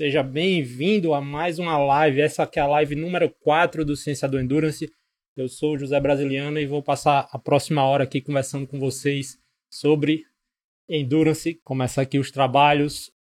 Seja bem-vindo a mais uma live. Essa aqui é a live número 4 do Ciência do Endurance. Eu sou José Brasiliano e vou passar a próxima hora aqui conversando com vocês sobre Endurance. Começar aqui os trabalhos.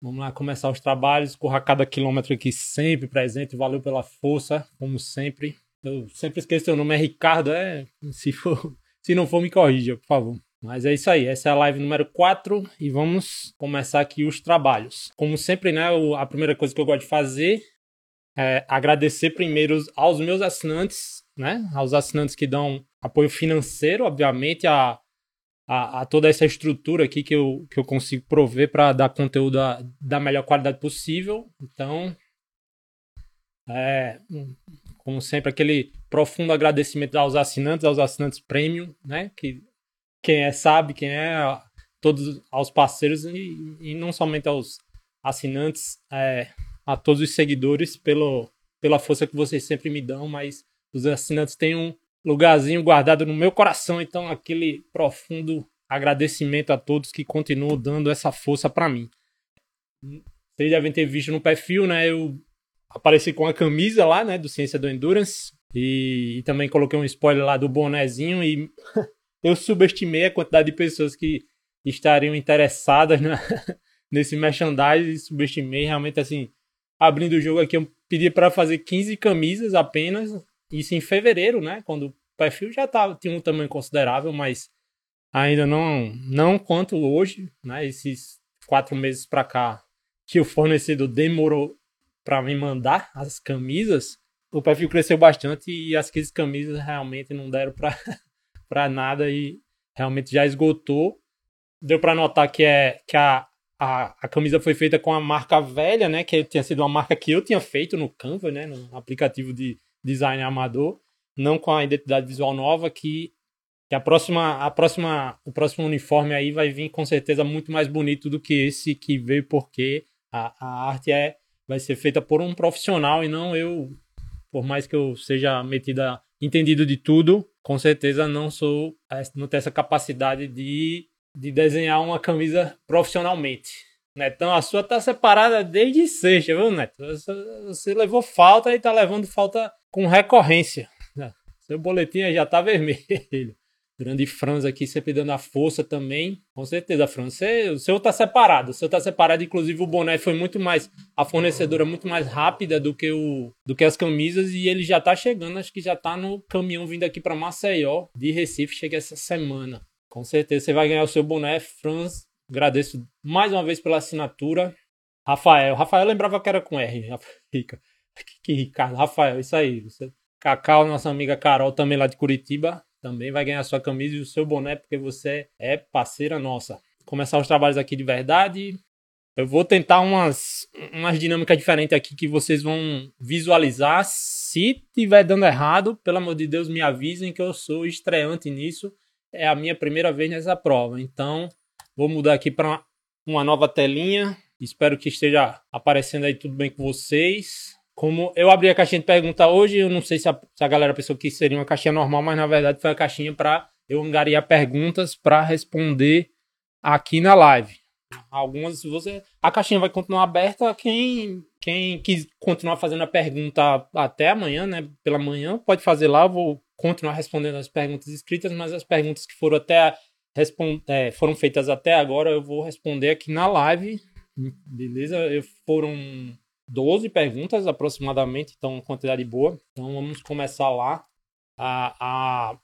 Vamos lá começar os trabalhos. Corra cada quilômetro aqui sempre presente. Valeu pela força, como sempre. Eu sempre esqueço o nome, é Ricardo. É, se, for, se não for, me corrija, por favor. Mas é isso aí, essa é a live número 4 e vamos começar aqui os trabalhos. Como sempre, né, a primeira coisa que eu gosto de fazer é agradecer primeiro aos meus assinantes, né, aos assinantes que dão apoio financeiro, obviamente, a, a, a toda essa estrutura aqui que eu, que eu consigo prover para dar conteúdo da, da melhor qualidade possível. Então, é, como sempre, aquele profundo agradecimento aos assinantes, aos assinantes premium, né, que quem é sabe, quem é todos aos parceiros e, e não somente aos assinantes, é, a todos os seguidores pelo, pela força que vocês sempre me dão, mas os assinantes têm um lugarzinho guardado no meu coração, então aquele profundo agradecimento a todos que continuam dando essa força para mim. Vocês devem ter visto no perfil, né? Eu apareci com a camisa lá, né, do Ciência do Endurance e, e também coloquei um spoiler lá do bonezinho e eu subestimei a quantidade de pessoas que estariam interessadas na, nesse merchandising, subestimei realmente assim, abrindo o jogo aqui, eu pedi para fazer 15 camisas apenas, isso em fevereiro, né, quando o perfil já tava, tinha um tamanho considerável, mas ainda não, não quanto hoje, né, esses quatro meses para cá, que o fornecedor demorou para me mandar as camisas, o perfil cresceu bastante e as 15 camisas realmente não deram para para nada e realmente já esgotou. Deu para notar que é que a, a, a, camisa foi feita com a marca velha, né? Que tinha sido uma marca que eu tinha feito no Canva, né? No aplicativo de design amador, não com a identidade visual nova que, que a próxima a próxima o próximo uniforme aí vai vir com certeza muito mais bonito do que esse que veio porque a, a arte é vai ser feita por um profissional e não eu por mais que eu seja metida entendido de tudo, com certeza não sou, é, não tenho essa capacidade de, de desenhar uma camisa profissionalmente. Netão, a sua tá separada desde sexta, viu, Neto? Você levou falta e tá levando falta com recorrência. Seu boletim já tá vermelho. Grande Franz aqui sempre dando a força também. Com certeza, Franz. Você, o seu tá separado. O seu tá separado. Inclusive, o boné foi muito mais. A fornecedora muito mais rápida do que, o, do que as camisas. E ele já tá chegando. Acho que já tá no caminhão vindo aqui para Maceió, de Recife. Chega essa semana. Com certeza você vai ganhar o seu boné, Franz. Agradeço mais uma vez pela assinatura. Rafael. Rafael lembrava que era com R. Rica. Que Ricardo. Rafael, isso aí. Cacau, nossa amiga Carol, também lá de Curitiba também vai ganhar sua camisa e o seu boné, porque você é parceira nossa. Começar os trabalhos aqui de verdade. Eu vou tentar umas, umas dinâmicas diferentes aqui que vocês vão visualizar. Se tiver dando errado, pelo amor de Deus, me avisem que eu sou estreante nisso. É a minha primeira vez nessa prova. Então, vou mudar aqui para uma nova telinha. Espero que esteja aparecendo aí tudo bem com vocês. Como eu abri a caixinha de pergunta hoje, eu não sei se a, se a galera pensou que seria uma caixinha normal, mas na verdade foi a caixinha para eu angariar perguntas para responder aqui na live. Algumas, você, a caixinha vai continuar aberta. Quem, quem quis continuar fazendo a pergunta até amanhã, né? Pela manhã, pode fazer lá. Eu vou continuar respondendo as perguntas escritas, mas as perguntas que foram até é, foram feitas até agora, eu vou responder aqui na live. Beleza? Eu, foram 12 perguntas aproximadamente, então quantidade boa. Então vamos começar lá. A, a,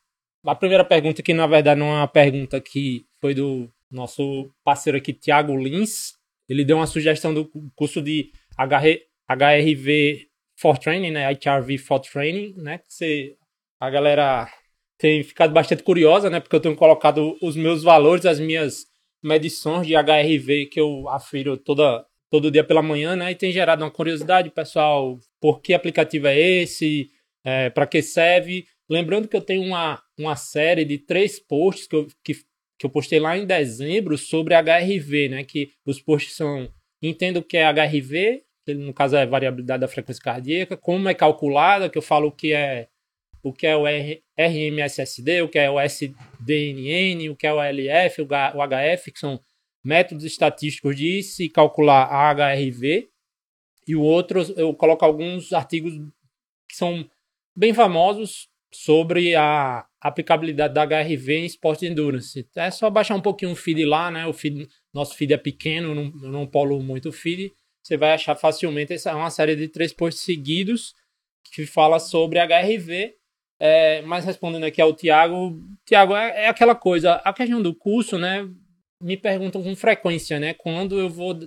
a primeira pergunta, que na verdade não é uma pergunta que foi do nosso parceiro aqui, Thiago Lins. Ele deu uma sugestão do curso de HR, HRV for Training, né? HRV for Training, né? Que você, a galera tem ficado bastante curiosa, né? Porque eu tenho colocado os meus valores, as minhas medições de HRV que eu afiro toda todo dia pela manhã, né? E tem gerado uma curiosidade, pessoal, por que aplicativo é esse, é, para que serve. Lembrando que eu tenho uma, uma série de três posts que eu, que, que eu postei lá em dezembro sobre HRV, né? Que os posts são entendo o que é HRV, que no caso é variabilidade da frequência cardíaca, como é calculada, que eu falo o que é o que é o RMSSD, o que é o SDNN, o que é o LF, o HF, que são métodos estatísticos de se calcular a HRV, e o outro eu coloco alguns artigos que são bem famosos sobre a aplicabilidade da HRV em esporte de endurance. É só baixar um pouquinho o feed lá, né? O feed, nosso feed é pequeno, não, eu não polo muito o feed. Você vai achar facilmente essa é uma série de três posts seguidos que fala sobre HRV. É, mas respondendo aqui ao Tiago, Tiago, é, é, aquela coisa, a questão do curso, né? Me perguntam com frequência, né? Quando eu vou,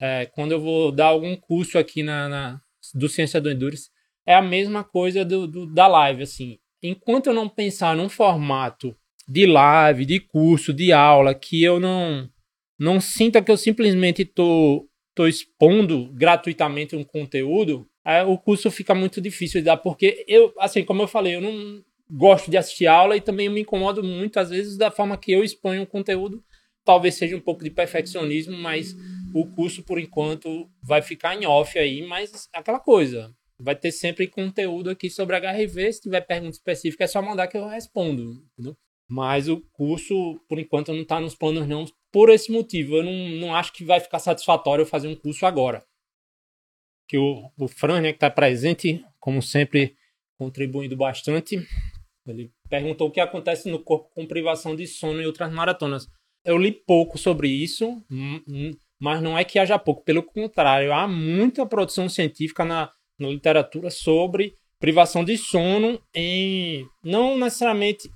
é, quando eu vou dar algum curso aqui na, na do Ciência do Endurance, é a mesma coisa do, do, da live, assim. Enquanto eu não pensar num formato de live, de curso, de aula, que eu não não sinta que eu simplesmente tô, tô expondo gratuitamente um conteúdo, é, o curso fica muito difícil de dar, porque eu, assim, como eu falei, eu não gosto de assistir aula e também me incomodo muito, às vezes, da forma que eu exponho o conteúdo. Talvez seja um pouco de perfeccionismo, mas o curso, por enquanto, vai ficar em off aí, mas aquela coisa. Vai ter sempre conteúdo aqui sobre HRV. Se tiver pergunta específica, é só mandar que eu respondo. Entendeu? Mas o curso, por enquanto, não está nos planos, não, por esse motivo. Eu não, não acho que vai ficar satisfatório fazer um curso agora que o, o Fran, né, que está presente, como sempre, contribuindo bastante. Ele perguntou o que acontece no corpo com privação de sono em outras maratonas. Eu li pouco sobre isso, hum, hum, mas não é que haja pouco, pelo contrário, há muita produção científica na, na literatura sobre privação de sono em não necessariamente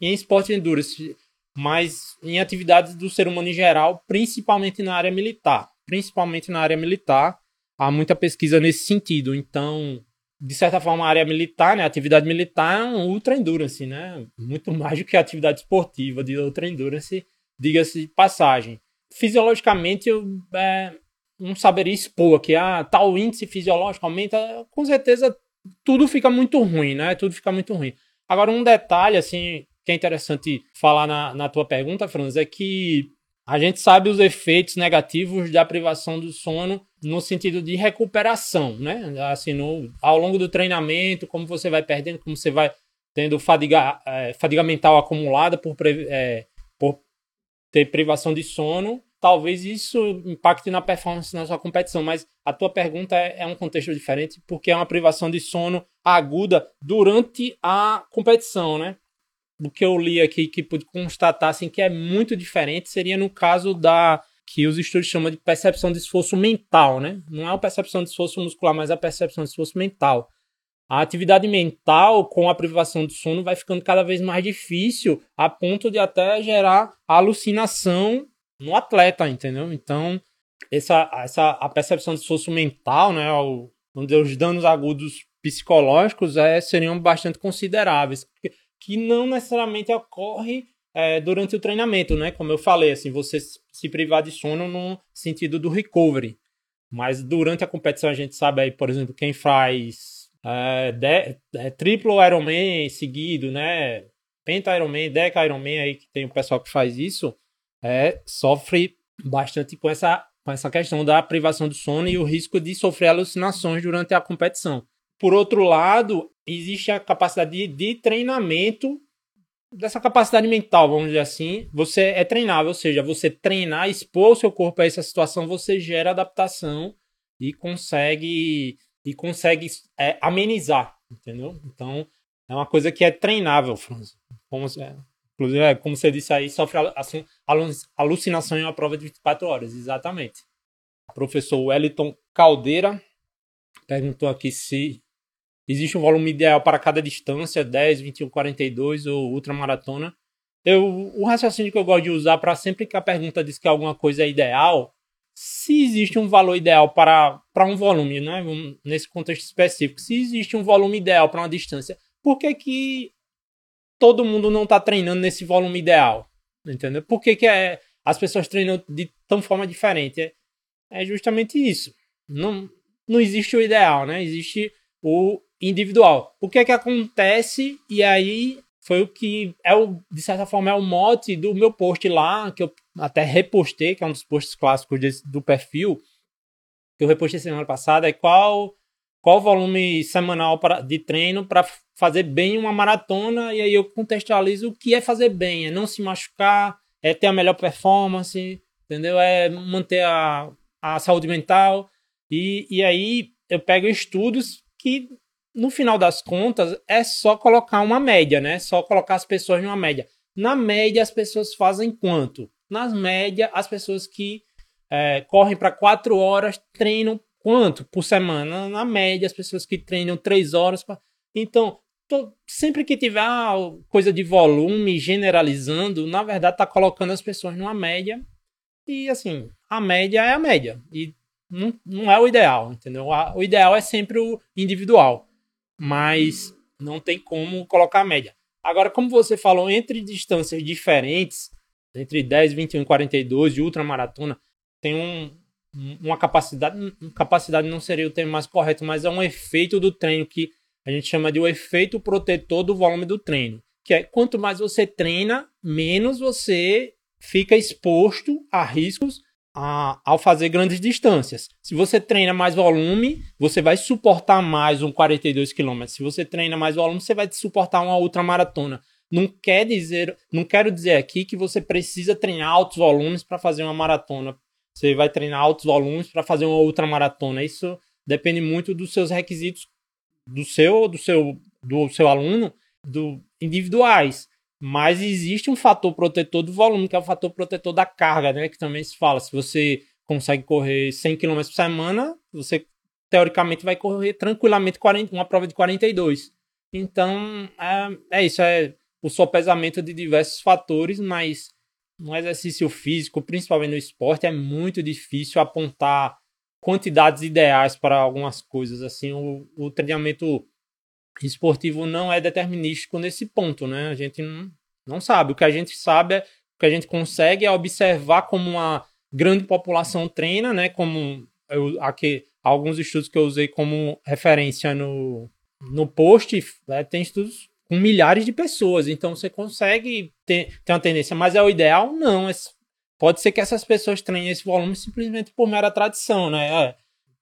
em esporte endurance, mas em atividades do ser humano em geral, principalmente na área militar, principalmente na área militar, há muita pesquisa nesse sentido. Então, de certa forma, a área militar, né, a atividade militar é um ultra endurance, né? Muito mais do que a atividade esportiva de ultra endurance, diga-se de passagem. Fisiologicamente, eu é, não saberia expor que ah, tal índice fisiológico aumenta, com certeza tudo fica muito ruim, né? Tudo fica muito ruim. Agora, um detalhe, assim, que é interessante falar na, na tua pergunta, Franz, é que a gente sabe os efeitos negativos da privação do sono no sentido de recuperação, né? Assim, no, ao longo do treinamento, como você vai perdendo, como você vai tendo fadiga, é, fadiga mental acumulada por, é, ter privação de sono, talvez isso impacte na performance na sua competição. Mas a tua pergunta é, é um contexto diferente, porque é uma privação de sono aguda durante a competição, né? O que eu li aqui que pude constatar assim, que é muito diferente seria no caso da que os estudos chamam de percepção de esforço mental, né? Não é a percepção de esforço muscular, mas a percepção de esforço mental. A atividade mental, com a privação do sono, vai ficando cada vez mais difícil, a ponto de até gerar alucinação no atleta, entendeu? Então, essa, essa a percepção de esforço mental, né, onde os danos agudos psicológicos é, seriam bastante consideráveis, que, que não necessariamente ocorre é, durante o treinamento, né? Como eu falei, assim, você se privar de sono no sentido do recovery. Mas durante a competição a gente sabe aí, por exemplo, quem faz é, de, é, triplo Ironman seguido, né? Penta Ironman, Deca Ironman aí, que tem o pessoal que faz isso, é, sofre bastante com essa, com essa questão da privação do sono e o risco de sofrer alucinações durante a competição. Por outro lado, existe a capacidade de, de treinamento dessa capacidade mental, vamos dizer assim, você é treinável, ou seja, você treinar, expor o seu corpo a essa situação, você gera adaptação e consegue e consegue é, amenizar, entendeu? Então é uma coisa que é treinável, Franz. Como, é, inclusive, é, como você disse aí, sofre alucinação em uma prova de 24 horas, exatamente. Professor Wellington Caldeira perguntou aqui se Existe um volume ideal para cada distância, 10, 21, 42 ou ultramaratona. Eu, o raciocínio que eu gosto de usar para sempre que a pergunta diz que alguma coisa é ideal, se existe um valor ideal para, para um volume, né? nesse contexto específico, se existe um volume ideal para uma distância, por que, que todo mundo não está treinando nesse volume ideal? Entendeu? Por que, que é, as pessoas treinam de tão forma diferente? É, é justamente isso. Não, não existe o ideal, né? Existe o individual. O que é que acontece? E aí foi o que é o, de certa forma é o mote do meu post lá, que eu até repostei, que é um dos posts clássicos desse, do perfil, que eu repostei semana passada, é qual qual volume semanal pra, de treino para fazer bem uma maratona, e aí eu contextualizo o que é fazer bem, é não se machucar, é ter a melhor performance, entendeu? É manter a, a saúde mental, E, e aí eu pego estudos que, no final das contas, é só colocar uma média, né? Só colocar as pessoas numa média. Na média, as pessoas fazem quanto? Nas média, as pessoas que é, correm para quatro horas treinam quanto por semana? Na média, as pessoas que treinam três horas. Pra... Então, tô, sempre que tiver coisa de volume generalizando, na verdade, tá colocando as pessoas numa média. E assim, a média é a média. E não, não é o ideal, entendeu? O ideal é sempre o individual. Mas não tem como colocar a média. Agora, como você falou, entre distâncias diferentes, entre 10, 21 e 42 de ultramaratona, tem um, uma capacidade, capacidade não seria o termo mais correto, mas é um efeito do treino que a gente chama de o efeito protetor do volume do treino, que é quanto mais você treina, menos você fica exposto a riscos a, ao fazer grandes distâncias. Se você treina mais volume, você vai suportar mais um 42 km. Se você treina mais volume, você vai suportar uma outra maratona. Não quer dizer, não quero dizer aqui que você precisa treinar altos volumes para fazer uma maratona. Você vai treinar altos volumes para fazer uma outra maratona. Isso depende muito dos seus requisitos do seu, do seu, do seu aluno, do individuais. Mas existe um fator protetor do volume, que é o fator protetor da carga, né? Que também se fala. Se você consegue correr 100 km por semana, você teoricamente vai correr tranquilamente 40, uma prova de 42. Então, é, é isso. É o sopesamento de diversos fatores, mas no exercício físico, principalmente no esporte, é muito difícil apontar quantidades ideais para algumas coisas. Assim, o, o treinamento esportivo não é determinístico nesse ponto, né? A gente não, não sabe. O que a gente sabe é o que a gente consegue é observar como uma grande população treina, né? Como eu, aqui, alguns estudos que eu usei como referência no, no post, né? tem estudos com milhares de pessoas. Então você consegue ter, ter uma tendência, mas é o ideal? Não. Pode ser que essas pessoas treinem esse volume simplesmente por mera tradição, né? É,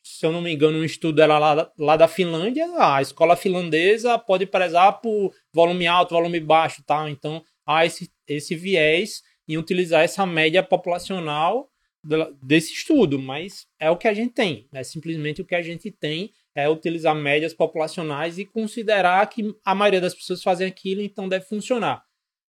se eu não me engano, um estudo era lá, lá da Finlândia, a escola finlandesa pode prezar por volume alto, volume baixo, tá? Então há esse, esse viés em utilizar essa média populacional desse estudo, mas é o que a gente tem, é simplesmente o que a gente tem é utilizar médias populacionais e considerar que a maioria das pessoas fazem aquilo, então deve funcionar.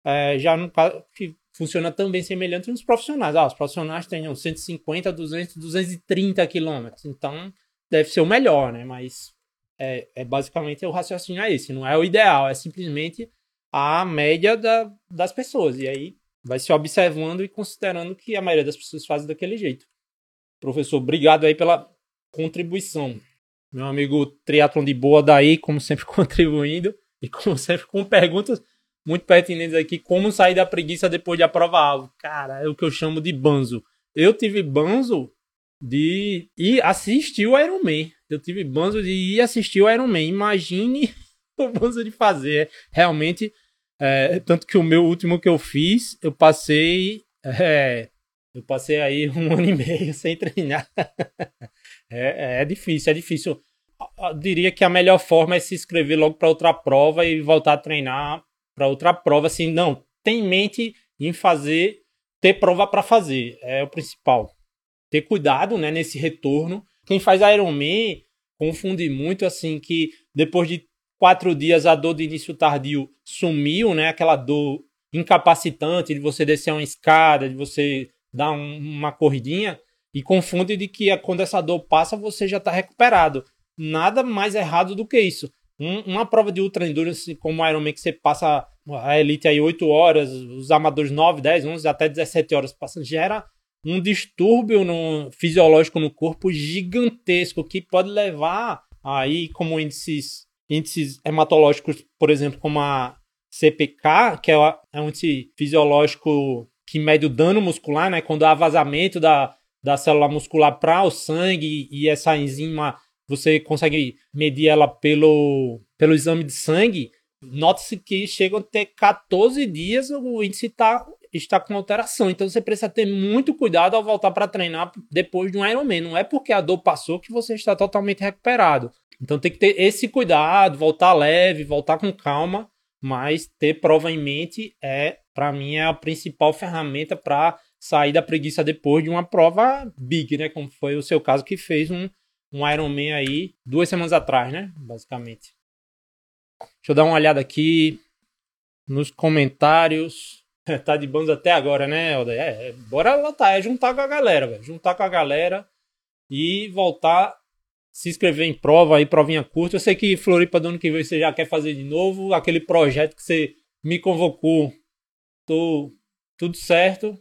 É, já no que funciona também semelhante nos profissionais. Ah, os profissionais têm 150, 200, 230 quilômetros, então deve ser o melhor, né? Mas é, é basicamente o raciocínio é esse, não é o ideal, é simplesmente a média da, das pessoas. E aí vai se observando e considerando que a maioria das pessoas faz daquele jeito. Professor, obrigado aí pela contribuição. Meu amigo Triatlon de Boa daí, como sempre, contribuindo. E como sempre, com perguntas muito pertinentes aqui. Como sair da preguiça depois de aprovar? Cara, é o que eu chamo de banzo. Eu tive banzo de ir assistir o Iron Man. Eu tive banzo de ir assistir o Iron Man. Imagine o banzo de fazer. Realmente, é, tanto que o meu último que eu fiz, eu passei... É, eu passei aí um ano e meio sem treinar. É, é difícil, é difícil. Eu diria que a melhor forma é se inscrever logo para outra prova e voltar a treinar para outra prova. Assim, não, tem em mente em fazer, ter prova para fazer, é o principal. Ter cuidado né, nesse retorno. Quem faz Ironman confunde muito assim que depois de quatro dias a dor de início tardio sumiu, né? Aquela dor incapacitante de você descer uma escada, de você dar um, uma corridinha e confunde de que quando essa dor passa você já está recuperado. Nada mais errado do que isso. Um, uma prova de ultra endurance como o Ironman que você passa a elite aí 8 horas, os amadores 9, 10, 11 até 17 horas passando, gera um distúrbio no, fisiológico no corpo gigantesco que pode levar aí como índices, índices hematológicos, por exemplo, como a CPK, que é, é um índice fisiológico que mede o dano muscular, né? Quando há vazamento da, da célula muscular para o sangue e essa enzima você consegue medir ela pelo, pelo exame de sangue, nota-se que chegam a ter 14 dias o índice tá, está com alteração. Então você precisa ter muito cuidado ao voltar para treinar depois de um Ironman. Não é porque a dor passou que você está totalmente recuperado. Então tem que ter esse cuidado, voltar leve, voltar com calma, mas ter prova em mente é, para mim, é a principal ferramenta para sair da preguiça depois de uma prova big, né? Como foi o seu caso que fez um, um Ironman aí duas semanas atrás, né? Basicamente. Deixa eu dar uma olhada aqui nos comentários. tá de bônus até agora, né, Helder? É, bora lá, tá. É juntar com a galera, velho. Juntar com a galera e voltar se inscrever em prova aí, provinha curta. Eu sei que Floripa do ano que vem você já quer fazer de novo. Aquele projeto que você me convocou. Tô tudo certo.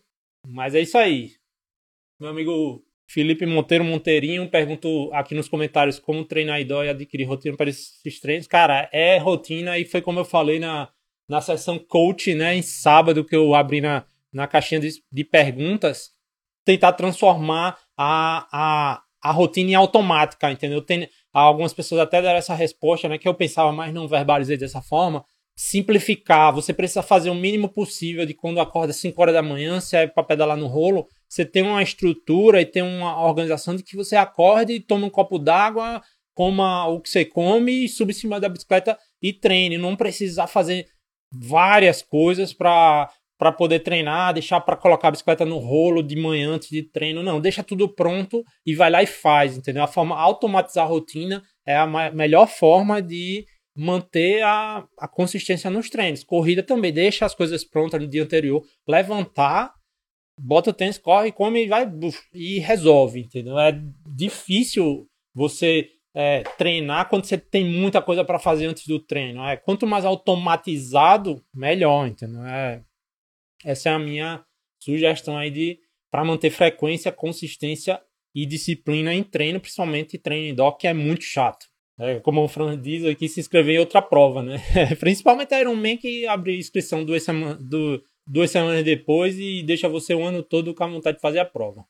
Mas é isso aí. Meu amigo Felipe Monteiro Monteirinho perguntou aqui nos comentários como treinar idó e adquirir rotina para esses treinos. Cara, é rotina e foi como eu falei na, na sessão coach, né, em sábado que eu abri na, na caixinha de, de perguntas, tentar transformar a, a, a rotina em automática, entendeu? Tem, algumas pessoas até deram essa resposta, né, que eu pensava, mas não verbalizei dessa forma. Simplificar, você precisa fazer o mínimo possível de quando acorda 5 horas da manhã, se é para pedalar no rolo, você tem uma estrutura e tem uma organização de que você acorde, toma um copo d'água, coma o que você come e suba em cima da bicicleta e treine. Não precisa fazer várias coisas para para poder treinar, deixar para colocar a bicicleta no rolo de manhã antes de treino, não, deixa tudo pronto e vai lá e faz, entendeu? A forma automatizar a rotina é a melhor forma de manter a, a consistência nos treinos. Corrida também, deixa as coisas prontas no dia anterior, levantar, bota o tênis, corre, come e vai e resolve, entendeu? É difícil você é, treinar quando você tem muita coisa para fazer antes do treino. É, quanto mais automatizado, melhor, entendeu? É, essa é a minha sugestão aí de para manter frequência, consistência e disciplina em treino, principalmente treino indoor, que é muito chato. É, como o Fran diz aqui, se inscrever em outra prova, né? principalmente a Ironman que abre inscrição duas, sema do, duas semanas depois e deixa você o ano todo com a vontade de fazer a prova.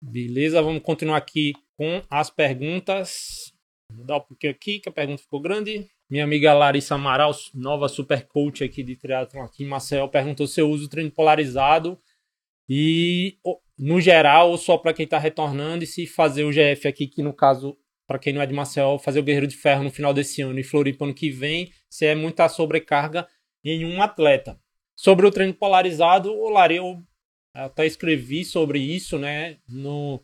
Beleza, vamos continuar aqui com as perguntas. Vou mudar um pouquinho aqui, que a pergunta ficou grande. Minha amiga Larissa Amaral, nova super coach aqui de triatlon aqui em Marcel, perguntou se eu uso treino polarizado e no geral ou só para quem está retornando e se fazer o GF aqui, que no caso, para quem não é de Marcel, fazer o Guerreiro de Ferro no final desse ano e Floripa ano que vem, se é muita sobrecarga em um atleta. Sobre o treino polarizado, o Lari, eu até escrevi sobre isso, né, no,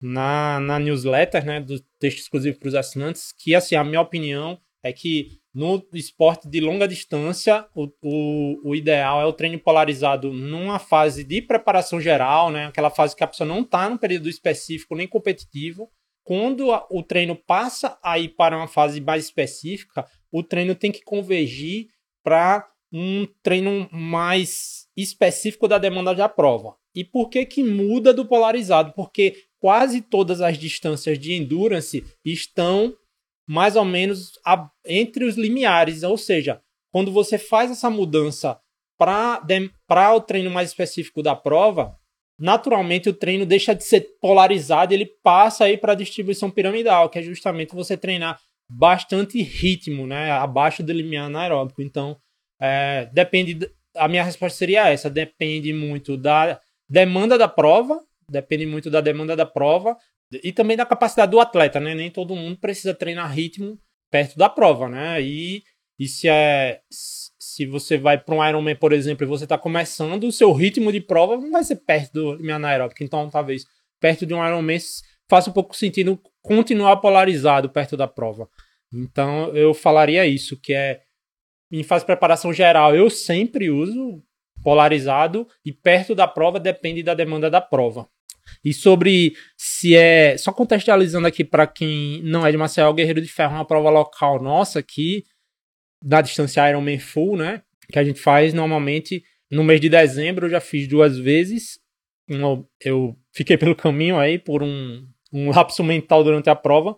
na, na newsletter, né, do texto exclusivo para os assinantes, que, assim, a minha opinião é que no esporte de longa distância, o, o, o, ideal é o treino polarizado numa fase de preparação geral, né? aquela fase que a pessoa não está no período específico nem competitivo. Quando o treino passa a ir para uma fase mais específica, o treino tem que convergir para um treino mais específico da demanda da prova. E por que que muda do polarizado? Porque quase todas as distâncias de endurance estão mais ou menos a, entre os limiares, ou seja, quando você faz essa mudança para o treino mais específico da prova, naturalmente o treino deixa de ser polarizado, ele passa aí para a distribuição piramidal, que é justamente você treinar bastante ritmo, né, abaixo do limiar anaeróbico. Então, é, depende. A minha resposta seria essa: depende muito da demanda da prova, depende muito da demanda da prova e também da capacidade do atleta, né? Nem todo mundo precisa treinar ritmo perto da prova, né? E, e se é se você vai para um Ironman, por exemplo, e você está começando, o seu ritmo de prova não vai ser perto do limiar anaeróbico. Então, talvez perto de um Ironman faça um pouco sentido continuar polarizado perto da prova. Então, eu falaria isso, que é em fase de preparação geral, eu sempre uso polarizado e perto da prova depende da demanda da prova. E sobre se é. Só contextualizando aqui para quem não é de Maceió, Guerreiro de Ferro é uma prova local nossa aqui, da distância Ironman Full, né? Que a gente faz normalmente no mês de dezembro. Eu já fiz duas vezes. eu fiquei pelo caminho aí por um, um lapso mental durante a prova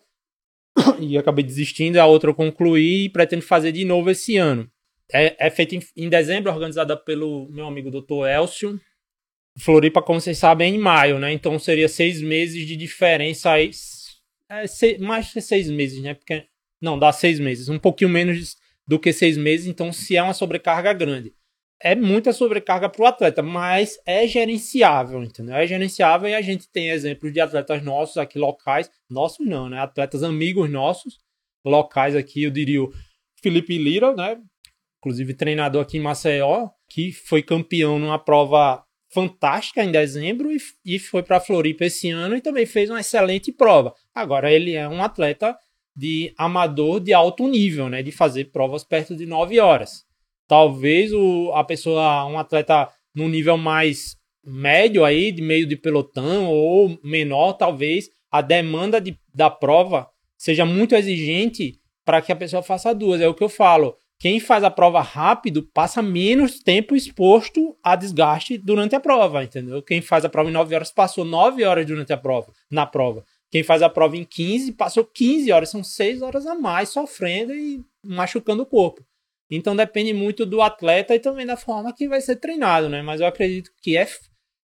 e acabei desistindo. A outra eu concluí e pretendo fazer de novo esse ano. É, é feita em, em, dezembro, organizada pelo meu amigo Dr. Elcio. Floripa, como vocês sabem, é em maio, né? Então seria seis meses de diferença aí. É, seis, mais que seis meses, né? Porque, não, dá seis meses. Um pouquinho menos do que seis meses. Então, se é uma sobrecarga grande é muita sobrecarga para o atleta, mas é gerenciável, entendeu? É gerenciável e a gente tem exemplos de atletas nossos aqui locais, nossos não, né? Atletas amigos nossos locais aqui, eu diria o Felipe Lira, né? Inclusive treinador aqui em Maceió, que foi campeão numa prova fantástica em dezembro e, e foi para Floripa esse ano e também fez uma excelente prova. Agora ele é um atleta de amador de alto nível, né, de fazer provas perto de 9 horas. Talvez o, a pessoa, um atleta no nível mais médio aí, de meio de pelotão ou menor, talvez a demanda de, da prova seja muito exigente para que a pessoa faça duas. É o que eu falo. Quem faz a prova rápido passa menos tempo exposto a desgaste durante a prova, entendeu? Quem faz a prova em 9 horas passou 9 horas durante a prova, na prova. Quem faz a prova em 15 passou 15 horas, são 6 horas a mais sofrendo e machucando o corpo. Então depende muito do atleta e também da forma que vai ser treinado, né? Mas eu acredito que é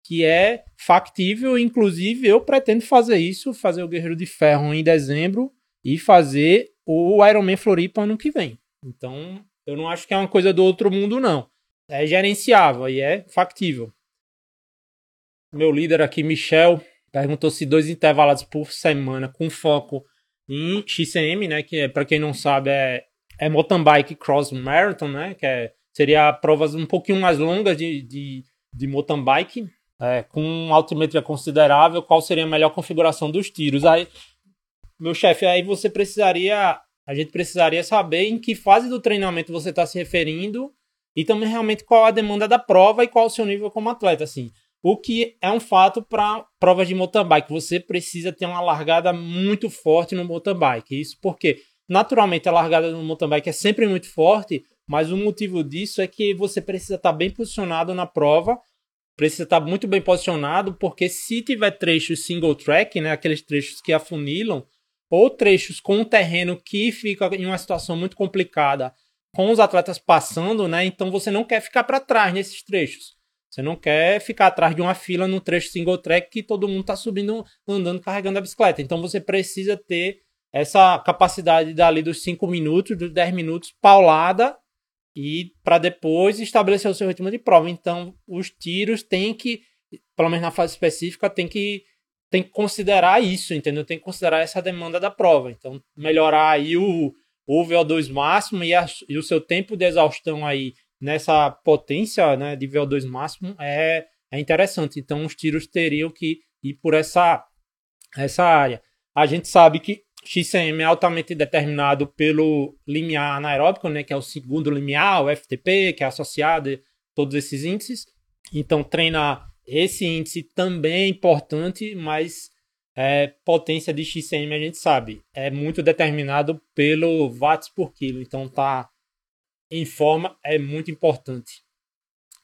que é factível, inclusive eu pretendo fazer isso, fazer o Guerreiro de Ferro em dezembro e fazer o Ironman Floripa ano que vem. Então, eu não acho que é uma coisa do outro mundo, não. É gerenciável e é factível. Meu líder aqui, Michel, perguntou se dois intervalados por semana com foco em XCM, né? Que é, para quem não sabe, é, é mountain bike cross marathon, né? Que é, seria provas um pouquinho mais longas de, de, de mountain bike, é, com altimetria considerável. Qual seria a melhor configuração dos tiros? Aí, meu chefe, aí você precisaria a gente precisaria saber em que fase do treinamento você está se referindo e também realmente qual a demanda da prova e qual o seu nível como atleta, assim. O que é um fato para provas de mountain bike. Você precisa ter uma largada muito forte no mountain bike. Isso porque, naturalmente, a largada no mountain bike é sempre muito forte, mas o motivo disso é que você precisa estar tá bem posicionado na prova, precisa estar tá muito bem posicionado, porque se tiver trechos single track, né, aqueles trechos que afunilam, ou trechos com um terreno que fica em uma situação muito complicada com os atletas passando, né? Então você não quer ficar para trás nesses trechos. Você não quer ficar atrás de uma fila no trecho single track que todo mundo está subindo, andando, carregando a bicicleta. Então você precisa ter essa capacidade dali dos 5 minutos, dos 10 minutos, paulada e para depois estabelecer o seu ritmo de prova. Então os tiros têm que, pelo menos na fase específica, tem que tem que considerar isso, entendeu? Tem que considerar essa demanda da prova. Então, melhorar aí o, o VO2 máximo e, a, e o seu tempo de exaustão aí nessa potência né, de VO2 máximo é, é interessante. Então, os tiros teriam que ir por essa, essa área. A gente sabe que XCM é altamente determinado pelo limiar anaeróbico, né, que é o segundo limiar, o FTP, que é associado a todos esses índices. Então, treinar esse índice também é importante, mas é, potência de XCM a gente sabe, é muito determinado pelo watts por quilo, então tá em forma é muito importante.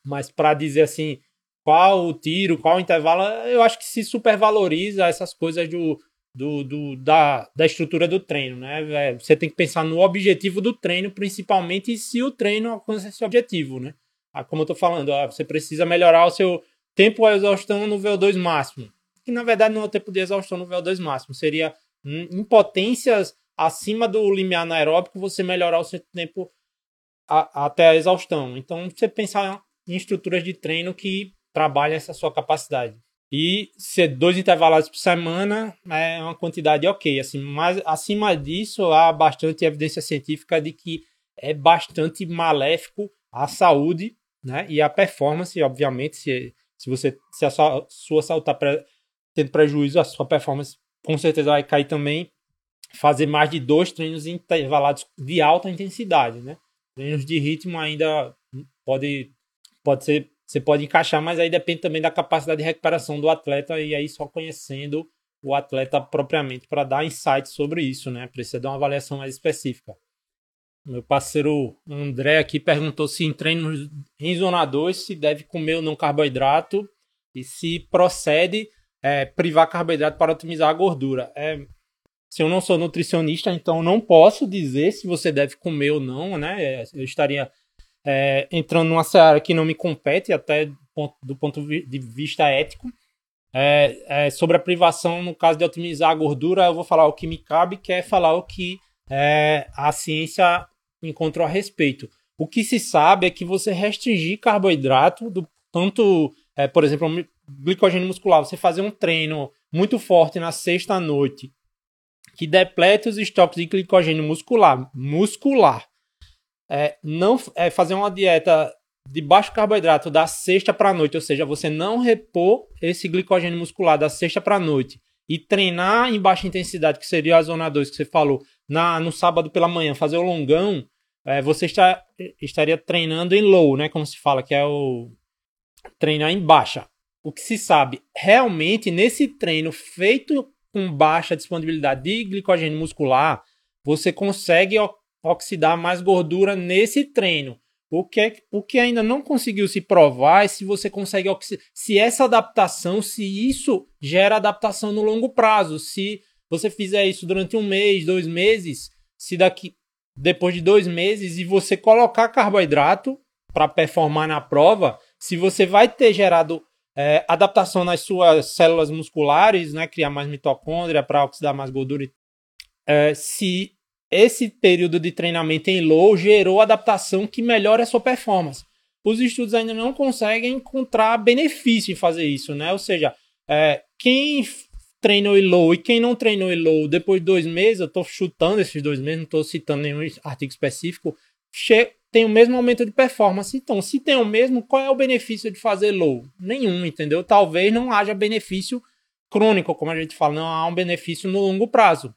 Mas para dizer assim, qual o tiro, qual o intervalo, eu acho que se supervaloriza essas coisas do, do, do da, da estrutura do treino, né? É, você tem que pensar no objetivo do treino, principalmente se o treino alcança esse objetivo, né? Ah, como eu tô falando, ah, você precisa melhorar o seu tempo de exaustão no VO2 máximo. Que na verdade não é o tempo de exaustão no VO2 máximo, seria em potências acima do limiar anaeróbico você melhorar o seu tempo a, até a exaustão. Então você pensar em estruturas de treino que trabalham essa sua capacidade. E ser dois intervalados por semana é uma quantidade ok. Assim, mas acima disso, há bastante evidência científica de que é bastante maléfico à saúde né? e à performance, obviamente, se se você se a sua, sua saúde está pre, tendo prejuízo, a sua performance com certeza vai cair também. Fazer mais de dois treinos intervalados de alta intensidade, né? Treinos de ritmo ainda pode, pode ser, você pode encaixar, mas aí depende também da capacidade de recuperação do atleta e aí só conhecendo o atleta propriamente para dar insights sobre isso, né? Precisa de uma avaliação mais específica. Meu parceiro André aqui perguntou se em treinos em zona 2 se deve comer ou não carboidrato e se procede é, privar carboidrato para otimizar a gordura. É, se eu não sou nutricionista, então não posso dizer se você deve comer ou não, né? Eu estaria é, entrando numa seara que não me compete, até do ponto de vista ético. É, é, sobre a privação, no caso de otimizar a gordura, eu vou falar o que me cabe, que é falar o que é, a ciência encontrou a respeito. O que se sabe é que você restringir carboidrato, do, tanto, é, por exemplo, glicogênio muscular, você fazer um treino muito forte na sexta noite, que deplete os estoques de glicogênio muscular, muscular, é, não é, fazer uma dieta de baixo carboidrato da sexta para a noite, ou seja, você não repor esse glicogênio muscular da sexta para a noite e treinar em baixa intensidade, que seria a zona 2 que você falou, na, no sábado pela manhã, fazer o longão, é, você está, estaria treinando em low, né? Como se fala, que é o treinar em baixa. O que se sabe, realmente, nesse treino feito com baixa disponibilidade de glicogênio muscular, você consegue oxidar mais gordura nesse treino. O que, é, o que ainda não conseguiu se provar é se você consegue oxidar, se essa adaptação, se isso gera adaptação no longo prazo. Se você fizer isso durante um mês, dois meses, se daqui depois de dois meses e você colocar carboidrato para performar na prova, se você vai ter gerado é, adaptação nas suas células musculares, né, criar mais mitocôndria para oxidar mais gordura, é, se esse período de treinamento em low gerou adaptação que melhora a sua performance. Os estudos ainda não conseguem encontrar benefício em fazer isso, né? Ou seja, é, quem treinou em low e quem não treinou em low depois de dois meses, eu estou chutando esses dois meses, não estou citando nenhum artigo específico, tem o mesmo aumento de performance. Então, se tem o mesmo, qual é o benefício de fazer low? Nenhum, entendeu? Talvez não haja benefício crônico, como a gente fala, não há um benefício no longo prazo.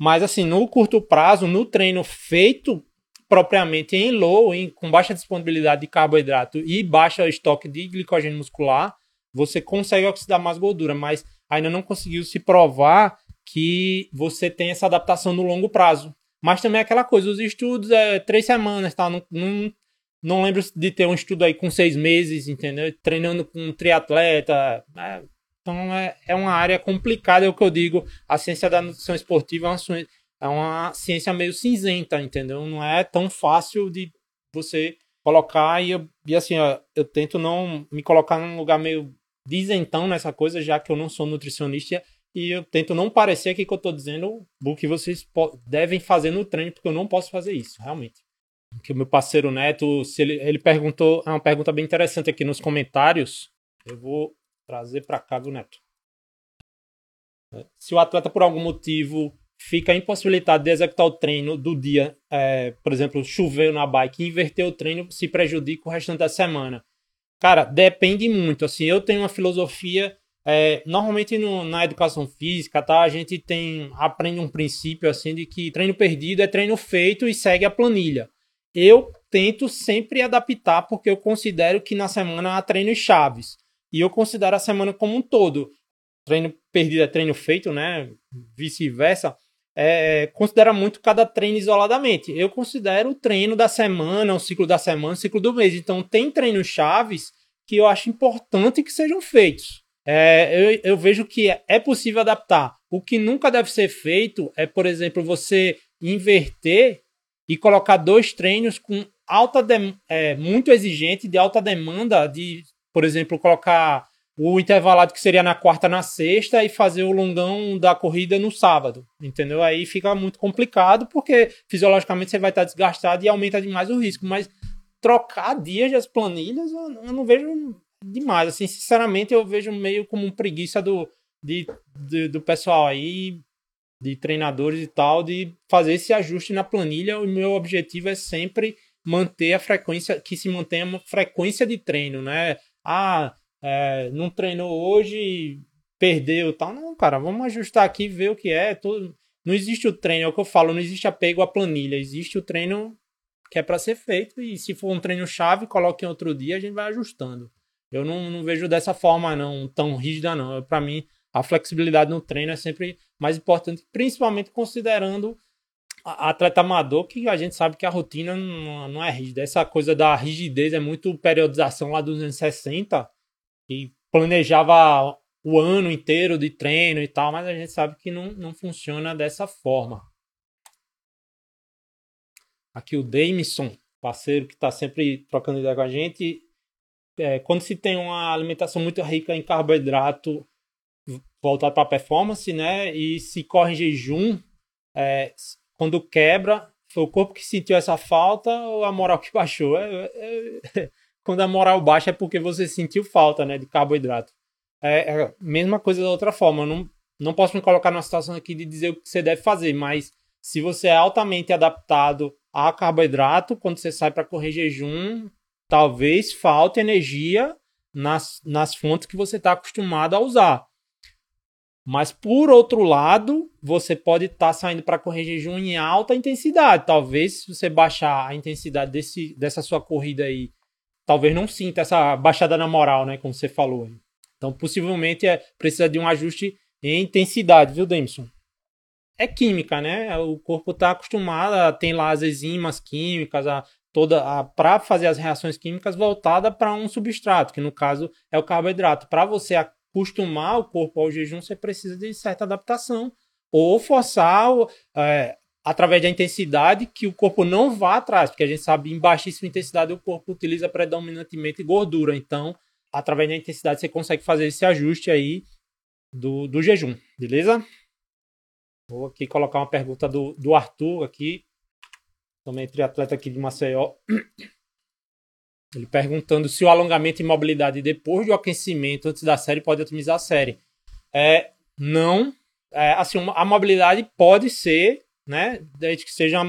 Mas assim, no curto prazo, no treino feito propriamente em low, em, com baixa disponibilidade de carboidrato e baixa estoque de glicogênio muscular, você consegue oxidar mais gordura, mas ainda não conseguiu se provar que você tem essa adaptação no longo prazo. Mas também é aquela coisa, os estudos é três semanas, tá? Não, não, não lembro de ter um estudo aí com seis meses, entendeu? Treinando com um triatleta. É, então é, é uma área complicada, é o que eu digo. A ciência da nutrição esportiva é uma, é uma ciência meio cinzenta, entendeu? Não é tão fácil de você colocar e, eu, e assim, ó, eu tento não me colocar num lugar meio dizentão nessa coisa, já que eu não sou nutricionista e eu tento não parecer aqui que eu estou dizendo o que vocês devem fazer no treino, porque eu não posso fazer isso, realmente. Que o meu parceiro Neto, se ele, ele perguntou, é uma pergunta bem interessante aqui nos comentários. Eu vou trazer para cá do Neto. Se o atleta, por algum motivo, fica impossibilitado de executar o treino do dia, é, por exemplo, choveu na bike inverter o treino, se prejudica o restante da semana. Cara, depende muito. Assim, eu tenho uma filosofia. É, normalmente no, na educação física, tá? A gente tem aprende um princípio assim de que treino perdido é treino feito e segue a planilha. Eu tento sempre adaptar porque eu considero que na semana há treinos chaves. E eu considero a semana como um todo. Treino perdido é treino feito, né? Vice-versa. É, considera muito cada treino isoladamente. Eu considero o treino da semana, o ciclo da semana, o ciclo do mês. Então, tem treinos chaves que eu acho importante que sejam feitos. É, eu, eu, vejo que é, é possível adaptar. O que nunca deve ser feito é, por exemplo, você inverter e colocar dois treinos com alta é, muito exigente, de alta demanda de por exemplo, colocar o intervalado que seria na quarta na sexta e fazer o longão da corrida no sábado, entendeu? Aí fica muito complicado porque fisiologicamente você vai estar desgastado e aumenta demais o risco, mas trocar dias das planilhas eu não vejo demais, assim, sinceramente eu vejo meio como um preguiça do, de, de, do pessoal aí, de treinadores e tal, de fazer esse ajuste na planilha. O meu objetivo é sempre manter a frequência, que se mantenha uma frequência de treino, né? ah, é, não treinou hoje, perdeu tal. Não, cara, vamos ajustar aqui, ver o que é. Todo... Não existe o treino, é o que eu falo, não existe apego à planilha, existe o treino que é para ser feito e se for um treino chave, coloque em outro dia, a gente vai ajustando. Eu não, não vejo dessa forma não, tão rígida não. Para mim, a flexibilidade no treino é sempre mais importante, principalmente considerando atleta amador que a gente sabe que a rotina não, não é rígida. Essa coisa da rigidez é muito periodização lá dos anos 60 e planejava o ano inteiro de treino e tal, mas a gente sabe que não, não funciona dessa forma. Aqui o Damison, parceiro que está sempre trocando ideia com a gente. É, quando se tem uma alimentação muito rica em carboidrato voltado para a performance, né? E se corre em jejum, é, quando quebra, foi o corpo que sentiu essa falta ou a moral que baixou? É, é, é, quando a moral baixa é porque você sentiu falta né, de carboidrato. É, é a mesma coisa da outra forma. Eu não, não posso me colocar numa situação aqui de dizer o que você deve fazer, mas se você é altamente adaptado a carboidrato, quando você sai para correr jejum, talvez falte energia nas, nas fontes que você está acostumado a usar. Mas por outro lado, você pode estar tá saindo para correr jejum em alta intensidade. Talvez se você baixar a intensidade desse, dessa sua corrida aí, talvez não sinta essa baixada na moral, né? Como você falou. Então, possivelmente é, precisa de um ajuste em intensidade, viu, Demson? É química, né? O corpo está acostumado, tem lá as enzimas químicas, a, toda para fazer as reações químicas voltada para um substrato, que no caso é o carboidrato. Para você acostumar o corpo ao jejum, você precisa de certa adaptação. Ou forçar, é, através da intensidade, que o corpo não vá atrás, porque a gente sabe em baixíssima intensidade o corpo utiliza predominantemente gordura. Então, através da intensidade, você consegue fazer esse ajuste aí do, do jejum, beleza? Vou aqui colocar uma pergunta do, do Arthur aqui, também triatleta aqui de Maceió. Ele perguntando se o alongamento e mobilidade depois do aquecimento, antes da série, pode otimizar a série. É, não. É, assim, a mobilidade pode ser, né? Desde que seja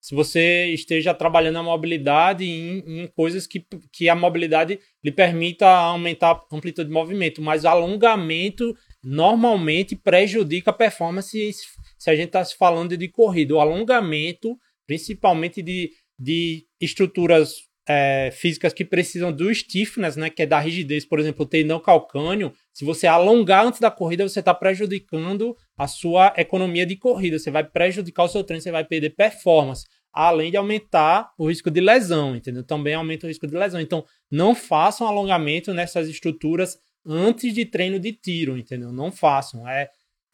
se você esteja trabalhando a mobilidade em, em, coisas que, que a mobilidade lhe permita aumentar a amplitude de movimento, mas alongamento normalmente prejudica a performance se a gente está falando de corrida. O alongamento, principalmente de, de estruturas é, físicas que precisam do stiffness, né, que é da rigidez, por exemplo, o tendão calcâneo, se você alongar antes da corrida, você está prejudicando a sua economia de corrida, você vai prejudicar o seu treino, você vai perder performance, além de aumentar o risco de lesão, entendeu? Também aumenta o risco de lesão. Então, não façam alongamento nessas estruturas antes de treino de tiro, entendeu? Não façam, é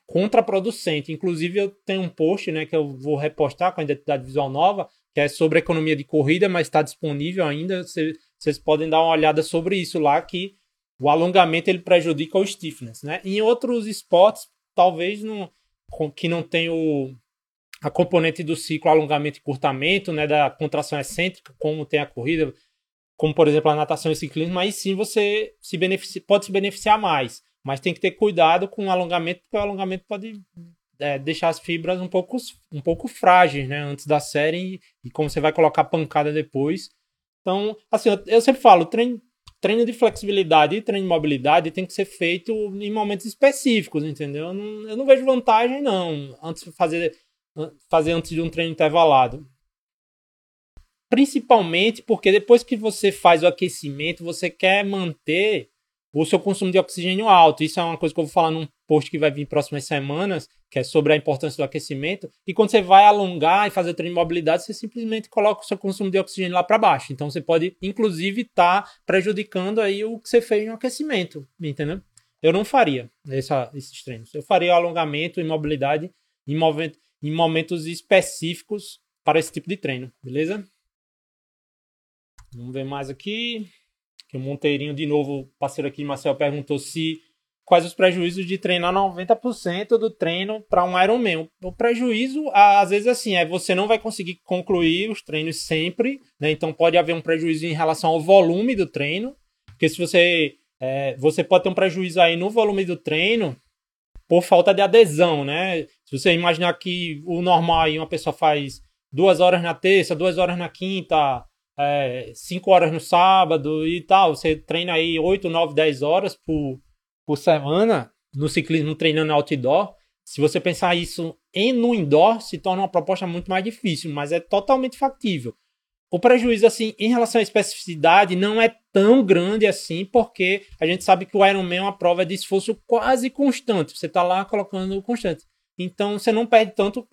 contraproducente. Inclusive, eu tenho um post, né, que eu vou repostar com a identidade visual nova, que é sobre economia de corrida, mas está disponível ainda. Vocês podem dar uma olhada sobre isso lá, que o alongamento ele prejudica o stiffness. Né? Em outros esportes, talvez não, que não tem o, a componente do ciclo alongamento e curtamento, né, da contração excêntrica, como tem a corrida, como por exemplo a natação e ciclismo, aí sim você se beneficia, pode se beneficiar mais. Mas tem que ter cuidado com o alongamento, porque o alongamento pode é, deixar as fibras um pouco, um pouco frágeis, né? Antes da série e, e como você vai colocar pancada depois. Então, assim, eu, sempre falo, treino, treino de flexibilidade e treino de mobilidade tem que ser feito em momentos específicos, entendeu? Eu não, eu não vejo vantagem, não, antes de fazer, fazer antes de um treino intervalado. Principalmente porque depois que você faz o aquecimento, você quer manter o seu consumo de oxigênio alto. Isso é uma coisa que eu vou falar num post que vai vir próximas semanas, que é sobre a importância do aquecimento. E quando você vai alongar e fazer treino de mobilidade, você simplesmente coloca o seu consumo de oxigênio lá para baixo. Então você pode, inclusive, estar tá prejudicando aí o que você fez no aquecimento, entendeu? Eu não faria essa, esses treinos. Eu faria alongamento e mobilidade em, em momentos específicos para esse tipo de treino, beleza? Vamos ver mais aqui que o Monteirinho, de novo, parceiro aqui, Marcel, perguntou se quais os prejuízos de treinar 90% do treino para um Ironman. O prejuízo, às vezes, assim, é você não vai conseguir concluir os treinos sempre, né? Então pode haver um prejuízo em relação ao volume do treino, porque se você é, você pode ter um prejuízo aí no volume do treino por falta de adesão, né? Se você imaginar que o normal aí uma pessoa faz duas horas na terça, duas horas na quinta, é, 5 horas no sábado e tal, você treina aí 8, 9, 10 horas por, por semana no ciclismo treinando outdoor, se você pensar isso em no indoor, se torna uma proposta muito mais difícil, mas é totalmente factível. O prejuízo, assim, em relação à especificidade, não é tão grande assim, porque a gente sabe que o Ironman é uma prova de esforço quase constante. Você está lá colocando constante. Então, você não perde tanto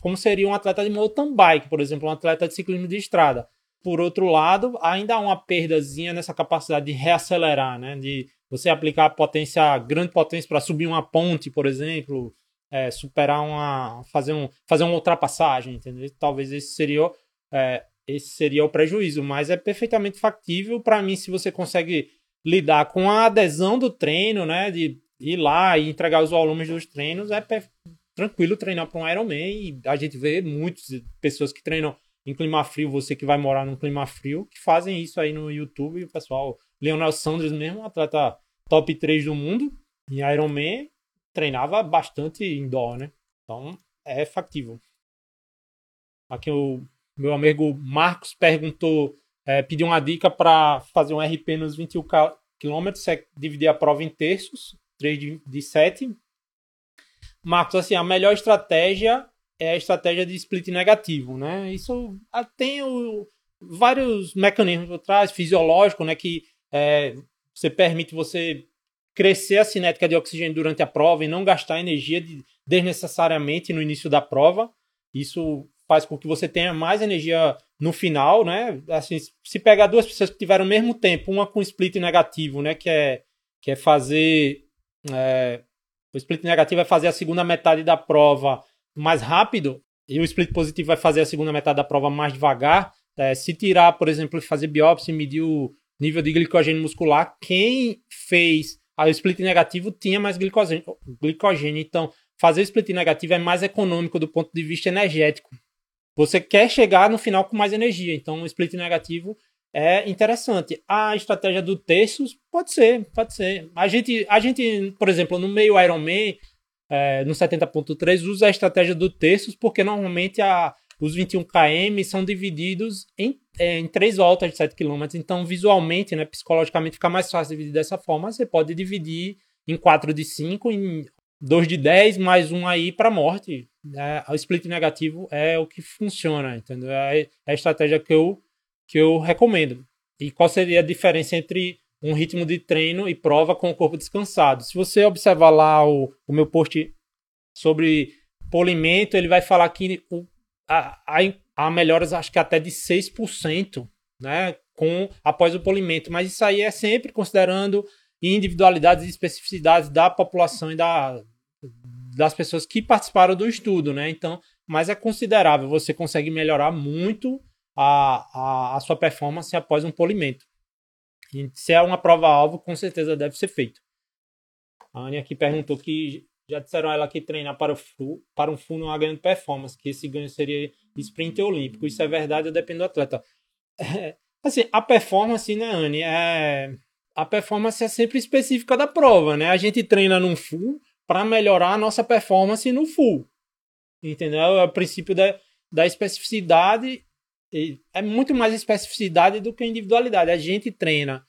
como seria um atleta de mountain bike, por exemplo, um atleta de ciclismo de estrada por outro lado, ainda há uma perdazinha nessa capacidade de reacelerar, né? De você aplicar potência, grande potência para subir uma ponte, por exemplo, é, superar uma, fazer, um, fazer uma ultrapassagem, entendeu? Talvez esse seria, é, esse seria o prejuízo, mas é perfeitamente factível para mim se você consegue lidar com a adesão do treino, né? De ir lá e entregar os volumes dos treinos, é tranquilo treinar para um Ironman e a gente vê muitas pessoas que treinam em clima frio, você que vai morar num clima frio, que fazem isso aí no YouTube. O pessoal, Leonel Sanders mesmo, atleta top 3 do mundo, em Ironman, treinava bastante indoor, né? Então, é factível. Aqui o meu amigo Marcos perguntou é, pediu uma dica para fazer um RP nos 21 km, é dividir a prova em terços, 3 de, de 7. Marcos, assim, a melhor estratégia é a estratégia de split negativo, né? Isso tem o, vários mecanismos por trás, fisiológico, né? Que é, você permite você crescer a cinética de oxigênio durante a prova e não gastar energia de, desnecessariamente no início da prova. Isso faz com que você tenha mais energia no final, né? Assim, se pegar duas pessoas que tiveram o mesmo tempo, uma com split negativo, né? Que é, que é fazer. É, o split negativo é fazer a segunda metade da prova mais rápido, e o split positivo vai fazer a segunda metade da prova mais devagar. É, se tirar, por exemplo, fazer biópsia e medir o nível de glicogênio muscular, quem fez o split negativo tinha mais glicogênio. glicogênio. Então, fazer o split negativo é mais econômico do ponto de vista energético. Você quer chegar no final com mais energia, então o split negativo é interessante. A estratégia do terços pode ser, pode ser. A gente, a gente por exemplo, no meio Ironman, é, no 70.3, usa a estratégia do terços, porque normalmente a, os 21 km são divididos em, é, em três voltas de 7 km. Então, visualmente, né, psicologicamente, fica mais fácil dividir dessa forma. Você pode dividir em 4 de 5, em 2 de 10, mais um aí para morte é, o split negativo é o que funciona, entendeu? É, é a estratégia que eu, que eu recomendo. E qual seria a diferença entre um ritmo de treino e prova com o corpo descansado? Se você observar lá o, o meu post sobre polimento, ele vai falar que o, há, há melhoras, acho que até de 6%, né? Com, após o polimento. Mas isso aí é sempre considerando individualidades e especificidades da população e da, das pessoas que participaram do estudo, né? Então, mas é considerável. Você consegue melhorar muito a, a, a sua performance após um polimento. E se é uma prova-alvo, com certeza deve ser feito. A Anne aqui perguntou que já disseram a ela que treinar para, o full, para um full não há ganho de performance, que esse ganho seria sprint olímpico. Isso é verdade, depende do atleta. É, assim, a performance, né, Anne, é, a performance é sempre específica da prova, né? A gente treina num full para melhorar a nossa performance no full. Entendeu? É o princípio da, da especificidade. É muito mais especificidade do que individualidade. A gente treina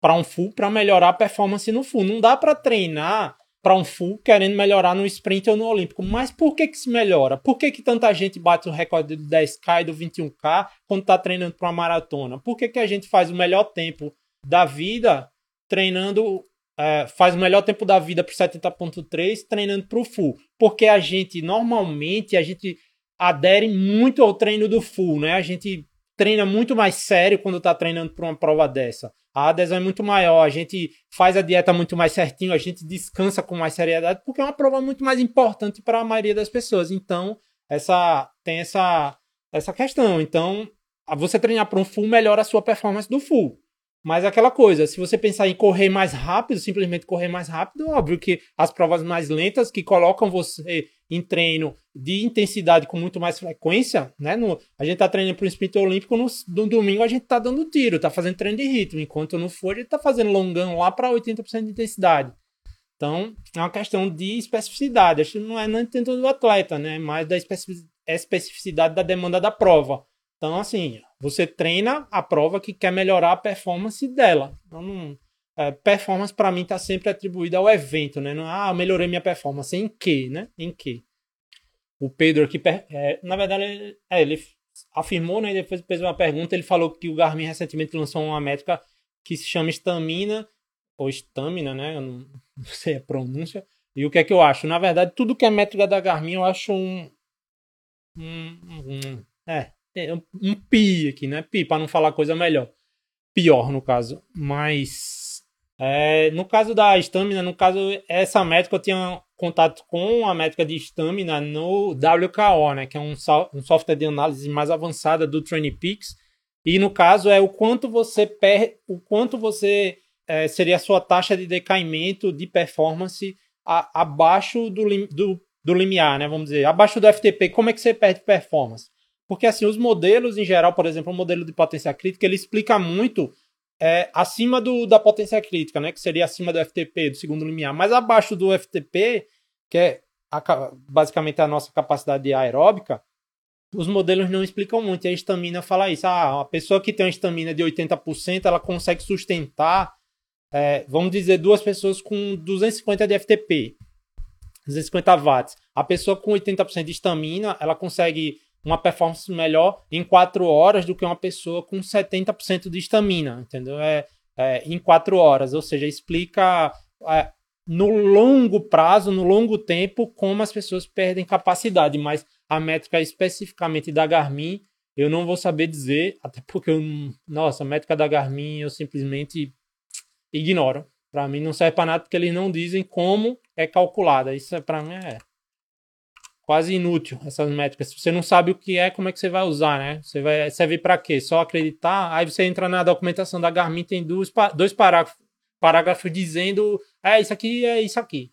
para um full para melhorar a performance no full. Não dá para treinar para um full querendo melhorar no sprint ou no olímpico. Mas por que que se melhora? Por que que tanta gente bate o recorde do 10K e do 21K quando está treinando para uma maratona? Por que que a gente faz o melhor tempo da vida treinando é, faz o melhor tempo da vida para 70.3 treinando para o full. Porque a gente, normalmente, a gente adere muito ao treino do full, né? A gente treina muito mais sério quando está treinando para uma prova dessa. A adesão é muito maior, a gente faz a dieta muito mais certinho, a gente descansa com mais seriedade, porque é uma prova muito mais importante para a maioria das pessoas. Então, essa tem essa, essa questão. Então, você treinar para um full melhora a sua performance do full. Mas aquela coisa, se você pensar em correr mais rápido, simplesmente correr mais rápido, óbvio que as provas mais lentas que colocam você em treino de intensidade com muito mais frequência, né? No, a gente tá treinando para o sprint olímpico, no, no, domingo a gente tá dando tiro, tá fazendo treino de ritmo, enquanto no for a gente tá fazendo longão lá para 80% de intensidade. Então, é uma questão de especificidade. Acho que não é nem tanto do atleta, né? Mas da especificidade da demanda da prova. Então, assim, você treina a prova que quer melhorar a performance dela. Então, não, é, performance para mim está sempre atribuída ao evento, né? Não, ah, melhorei minha performance. Em que, né? Em que? O Pedro aqui, é, na verdade, ele, é, ele afirmou, né? Depois fez uma pergunta. Ele falou que o Garmin recentemente lançou uma métrica que se chama estamina, ou estamina, né? Eu não, não sei a pronúncia. E o que é que eu acho? Na verdade, tudo que é métrica da Garmin eu acho um. um, um é, é, um pi aqui, né? Pi, para não falar coisa melhor. Pior, no caso. Mas. É, no caso da estamina, no caso, essa métrica eu tinha contato com a métrica de estamina no WKO, né? Que é um, um software de análise mais avançada do TrainPix. E no caso é o quanto você perde, o quanto você é, seria a sua taxa de decaimento de performance a, abaixo do, do, do limiar, né? Vamos dizer, abaixo do FTP, como é que você perde performance? Porque assim, os modelos em geral, por exemplo, o modelo de potência crítica, ele explica muito é, acima do, da potência crítica, né? Que seria acima do FTP, do segundo limiar. Mas abaixo do FTP, que é a, basicamente a nossa capacidade aeróbica, os modelos não explicam muito. E a estamina fala isso. Ah, a pessoa que tem uma estamina de 80%, ela consegue sustentar, é, vamos dizer, duas pessoas com 250 de FTP, 250 watts. A pessoa com 80% de estamina, ela consegue uma performance melhor em 4 horas do que uma pessoa com 70% de estamina, entendeu? É, é, em 4 horas, ou seja, explica é, no longo prazo, no longo tempo, como as pessoas perdem capacidade, mas a métrica especificamente da Garmin, eu não vou saber dizer, até porque, eu, nossa, a métrica da Garmin eu simplesmente ignoro. Para mim não serve para nada porque eles não dizem como é calculada. Isso é para mim é quase inútil essas métricas. Se você não sabe o que é, como é que você vai usar, né? Você vai servir para quê? Só acreditar? Aí você entra na documentação da Garmin, tem dois, dois parágrafos, parágrafos dizendo, é isso aqui, é isso aqui.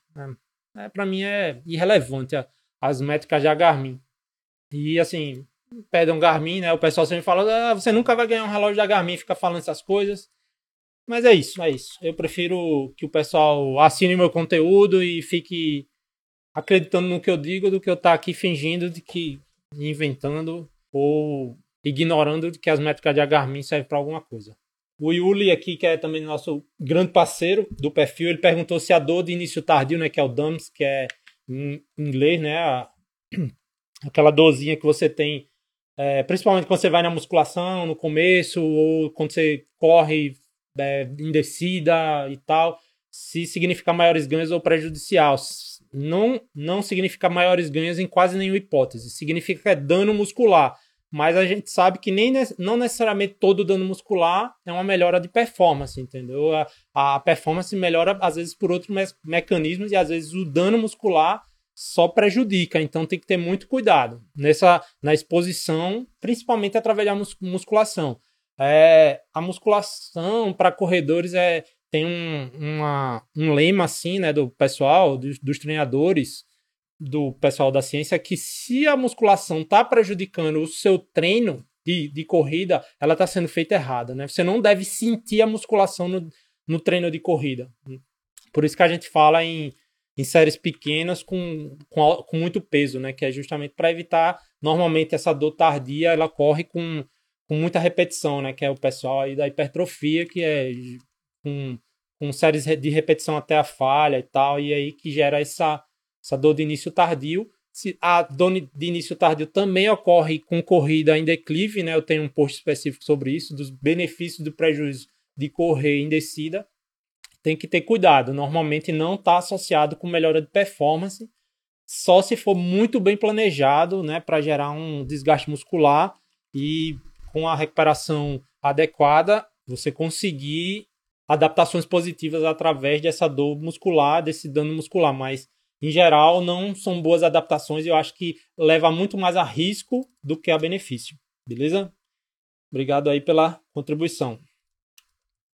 É, é para mim é irrelevante as métricas da Garmin. E assim, pedem Garmin, né? O pessoal sempre fala, ah, você nunca vai ganhar um relógio da Garmin, fica falando essas coisas. Mas é isso, é isso. Eu prefiro que o pessoal assine meu conteúdo e fique acreditando no que eu digo do que eu estar tá aqui fingindo de que inventando ou ignorando de que as métricas de Garmin servem para alguma coisa. O Yuli aqui, que é também nosso grande parceiro do perfil, ele perguntou se a dor de início tardio, né, que é o DAMS, que é em inglês, né, a, aquela dorzinha que você tem, é, principalmente quando você vai na musculação no começo, ou quando você corre é, em descida e tal, se significa maiores ganhos ou prejudicial. Não, não significa maiores ganhos em quase nenhuma hipótese. Significa que é dano muscular. Mas a gente sabe que nem não necessariamente todo dano muscular é uma melhora de performance, entendeu? A, a performance melhora às vezes por outros me mecanismos e às vezes o dano muscular só prejudica, então tem que ter muito cuidado nessa na exposição, principalmente através da musculação. É, a musculação para corredores é tem um, uma, um lema assim, né, do pessoal, dos, dos treinadores, do pessoal da ciência, que se a musculação está prejudicando o seu treino de, de corrida, ela está sendo feita errada, né? Você não deve sentir a musculação no, no treino de corrida. Por isso que a gente fala em em séries pequenas com, com, com muito peso, né? Que é justamente para evitar, normalmente, essa dor tardia, ela corre com, com muita repetição, né? Que é o pessoal aí da hipertrofia, que é com, com séries de repetição até a falha e tal, e aí que gera essa, essa dor de início tardio. Se a dor de início tardio também ocorre com corrida em declive, né? Eu tenho um post específico sobre isso, dos benefícios do prejuízo de correr em descida tem que ter cuidado. Normalmente não está associado com melhora de performance, só se for muito bem planejado, né, para gerar um desgaste muscular e com a recuperação adequada, você conseguir adaptações positivas através dessa dor muscular, desse dano muscular, mas em geral não são boas adaptações e eu acho que leva muito mais a risco do que a benefício. Beleza? Obrigado aí pela contribuição.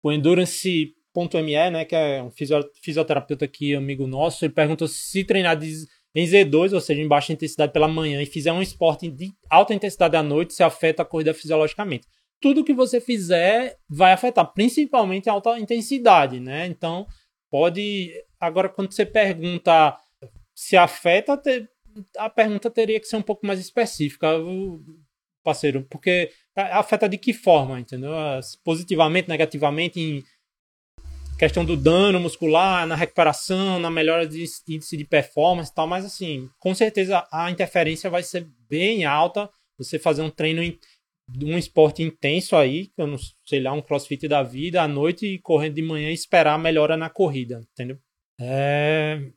O Endurance .me, né, que é um fisioterapeuta aqui, amigo nosso, ele perguntou se treinar em Z2, ou seja, em baixa intensidade pela manhã, e fizer um esporte de alta intensidade à noite, se afeta a corrida fisiologicamente. Tudo que você fizer vai afetar, principalmente a alta intensidade, né? Então, pode. Agora, quando você pergunta se afeta, a pergunta teria que ser um pouco mais específica, parceiro, porque afeta de que forma, entendeu? Positivamente, negativamente, em questão do dano muscular, na recuperação, na melhora de índice de performance e tal, mas assim, com certeza a interferência vai ser bem alta. Você fazer um treino, um esporte intenso aí, eu não sei lá, um crossfit da vida, à noite e correndo de manhã e esperar a melhora na corrida, entendeu? É...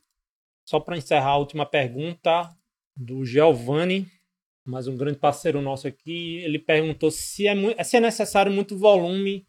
Só para encerrar a última pergunta do Giovanni, mais um grande parceiro nosso aqui, ele perguntou se é, se é necessário muito volume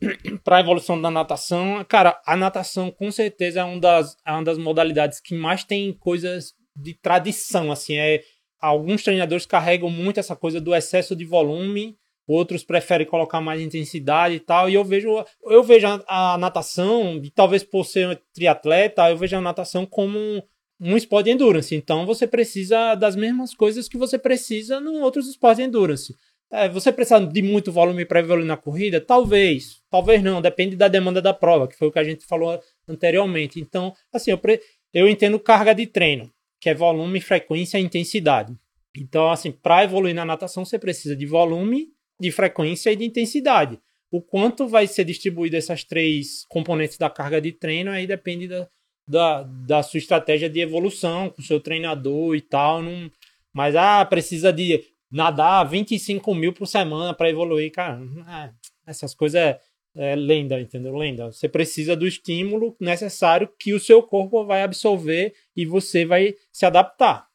para a evolução da natação, cara, a natação com certeza é uma, das, é uma das modalidades que mais tem coisas de tradição, assim, é alguns treinadores carregam muito essa coisa do excesso de volume, outros preferem colocar mais intensidade e tal, e eu vejo eu vejo a, natação, e talvez por ser triatleta, eu vejo a natação como um, um esporte de endurance, então você precisa das mesmas coisas que você precisa em outros esportes de endurance. É, você precisa de muito volume para evoluir na corrida? Talvez, talvez não, depende da demanda da prova, que foi o que a gente falou anteriormente. Então, assim, eu, pre... eu entendo carga de treino, que é volume, frequência e intensidade. Então, assim, para evoluir na natação, você precisa de volume, de frequência e de intensidade. O quanto vai ser distribuído essas três componentes da carga de treino aí depende da, da, da sua estratégia de evolução com o seu treinador e tal. Não, mas, ah, precisa de nadar 25 mil por semana para evoluir. Cara, é, essas coisas é, lenda, entendeu? Lenda. Você precisa do estímulo necessário que o seu corpo vai absorver e você vai se adaptar.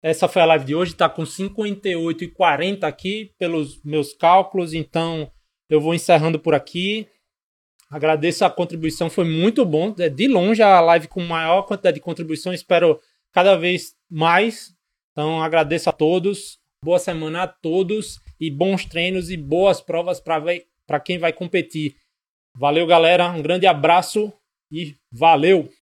Essa foi a live de hoje, está com 58 e 40 aqui pelos meus cálculos, então eu vou encerrando por aqui. Agradeço a contribuição, foi muito bom. É de longe a live com maior quantidade de contribuição, espero cada vez mais. Então agradeço a todos, boa semana a todos e bons treinos e boas provas para quem vai competir. Valeu, galera, um grande abraço e valeu!